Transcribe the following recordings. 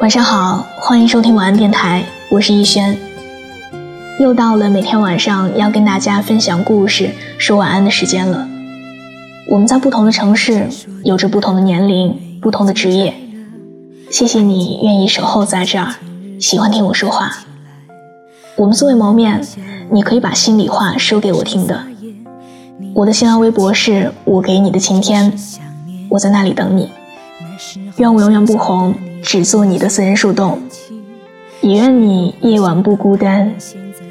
晚上好，欢迎收听晚安电台，我是逸轩。又到了每天晚上要跟大家分享故事、说晚安的时间了。我们在不同的城市，有着不同的年龄、不同的职业。谢谢你愿意守候在这儿，喜欢听我说话。我们素未谋面，你可以把心里话说给我听的。我的新浪微博是我给你的晴天，我在那里等你。愿我永远不红。只做你的私人树洞，也愿你夜晚不孤单，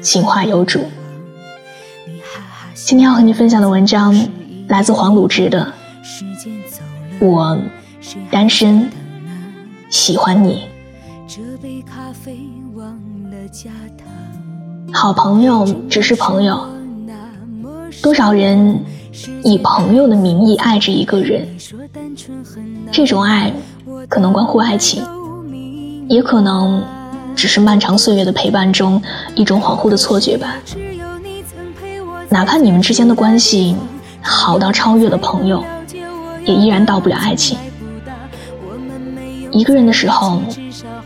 情话有主。今天要和你分享的文章来自黄鲁直的《我单身，喜欢你》。好朋友只是朋友，多少人以朋友的名义爱着一个人，这种爱。可能关乎爱情，也可能只是漫长岁月的陪伴中一种恍惚的错觉吧。哪怕你们之间的关系好到超越了朋友，也依然到不了爱情。一个人的时候，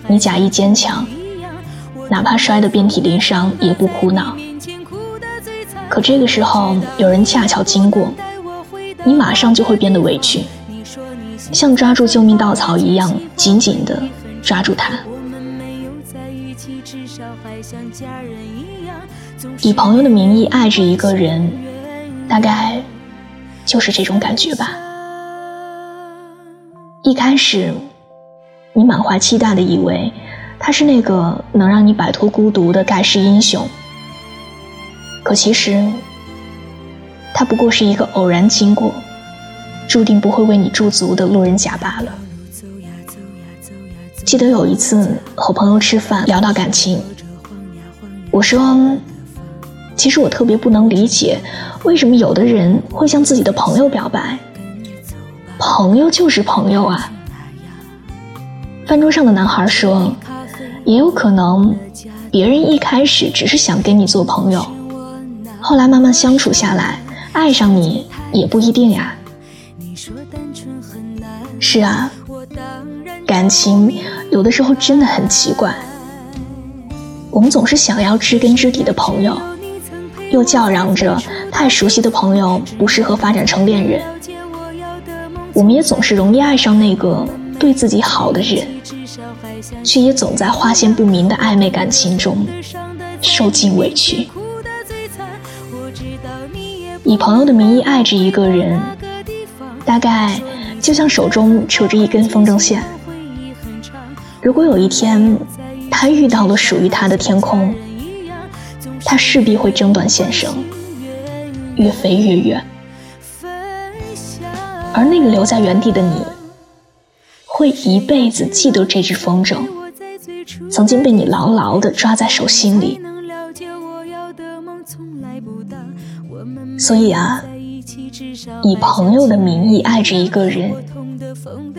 你假意坚强，哪怕摔得遍体鳞伤也不哭闹。可这个时候，有人恰巧经过，你马上就会变得委屈。像抓住救命稻草一样紧紧的抓住他。以朋友的名义爱着一个人，大概就是这种感觉吧。一开始，你满怀期待的以为他是那个能让你摆脱孤独的盖世英雄，可其实，他不过是一个偶然经过。注定不会为你驻足的路人甲罢了。记得有一次和朋友吃饭，聊到感情，我说：“其实我特别不能理解，为什么有的人会向自己的朋友表白？朋友就是朋友啊。”饭桌上的男孩说：“也有可能，别人一开始只是想跟你做朋友，后来慢慢相处下来，爱上你也不一定呀。”是啊，感情有的时候真的很奇怪。我们总是想要知根知底的朋友，又叫嚷着太熟悉的朋友不适合发展成恋人。我们也总是容易爱上那个对自己好的人，却也总在划线不明的暧昧感情中受尽委屈。以朋友的名义爱着一个人，大概。就像手中扯着一根风筝线，如果有一天他遇到了属于他的天空，他势必会挣断线绳，越飞越远。而那个留在原地的你，会一辈子记得这只风筝，曾经被你牢牢地抓在手心里。所以啊。以朋友的名义爱着一个人，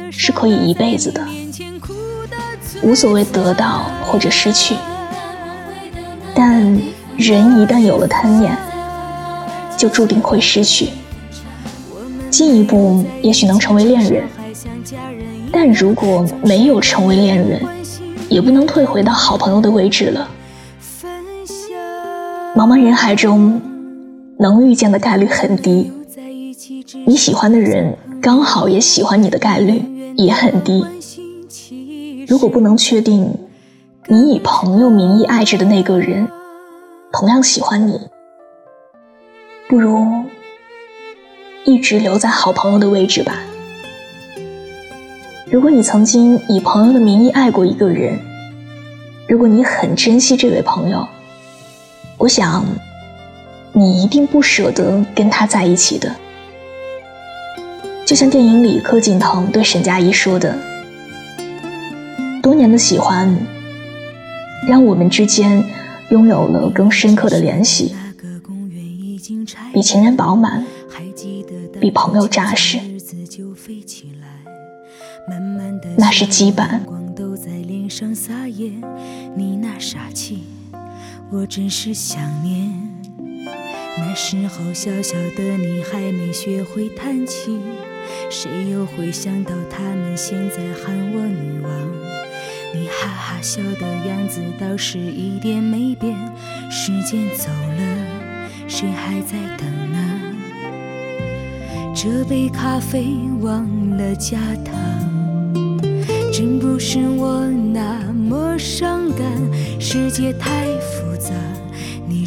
是可以一辈子的，无所谓得到或者失去。但人一旦有了贪念，就注定会失去。进一步也许能成为恋人，但如果没有成为恋人，也不能退回到好朋友的位置了。茫茫人海中，能遇见的概率很低。你喜欢的人刚好也喜欢你的概率也很低。如果不能确定你以朋友名义爱着的那个人同样喜欢你，不如一直留在好朋友的位置吧。如果你曾经以朋友的名义爱过一个人，如果你很珍惜这位朋友，我想你一定不舍得跟他在一起的。就像电影里柯景腾对沈佳宜说的：“多年的喜欢，让我们之间拥有了更深刻的联系，比情人饱满，比朋友扎实。那是羁绊。”那时候小小的你还没学会弹琴，谁又会想到他们现在喊我女王？你哈哈笑的样子倒是一点没变，时间走了，谁还在等呢？这杯咖啡忘了加糖，真不是我那么伤感，世界太复。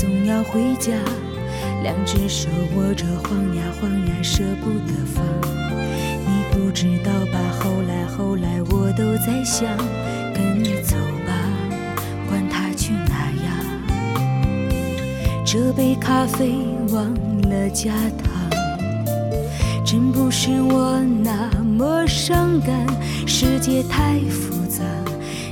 总要回家。两只手握着晃呀晃呀，舍不得放。你不知道吧？后来后来，我都在想，跟你走吧，管他去哪呀。这杯咖啡忘了加糖，真不是我那么伤感。世界太复杂。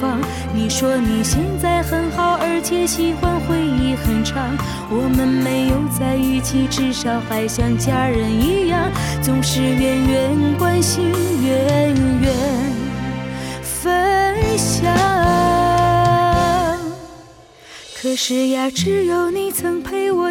方。你说你现在很好，而且喜欢回忆很长。我们没有在一起，至少还像家人一样，总是远远关心，远远分享。可是呀，只有你曾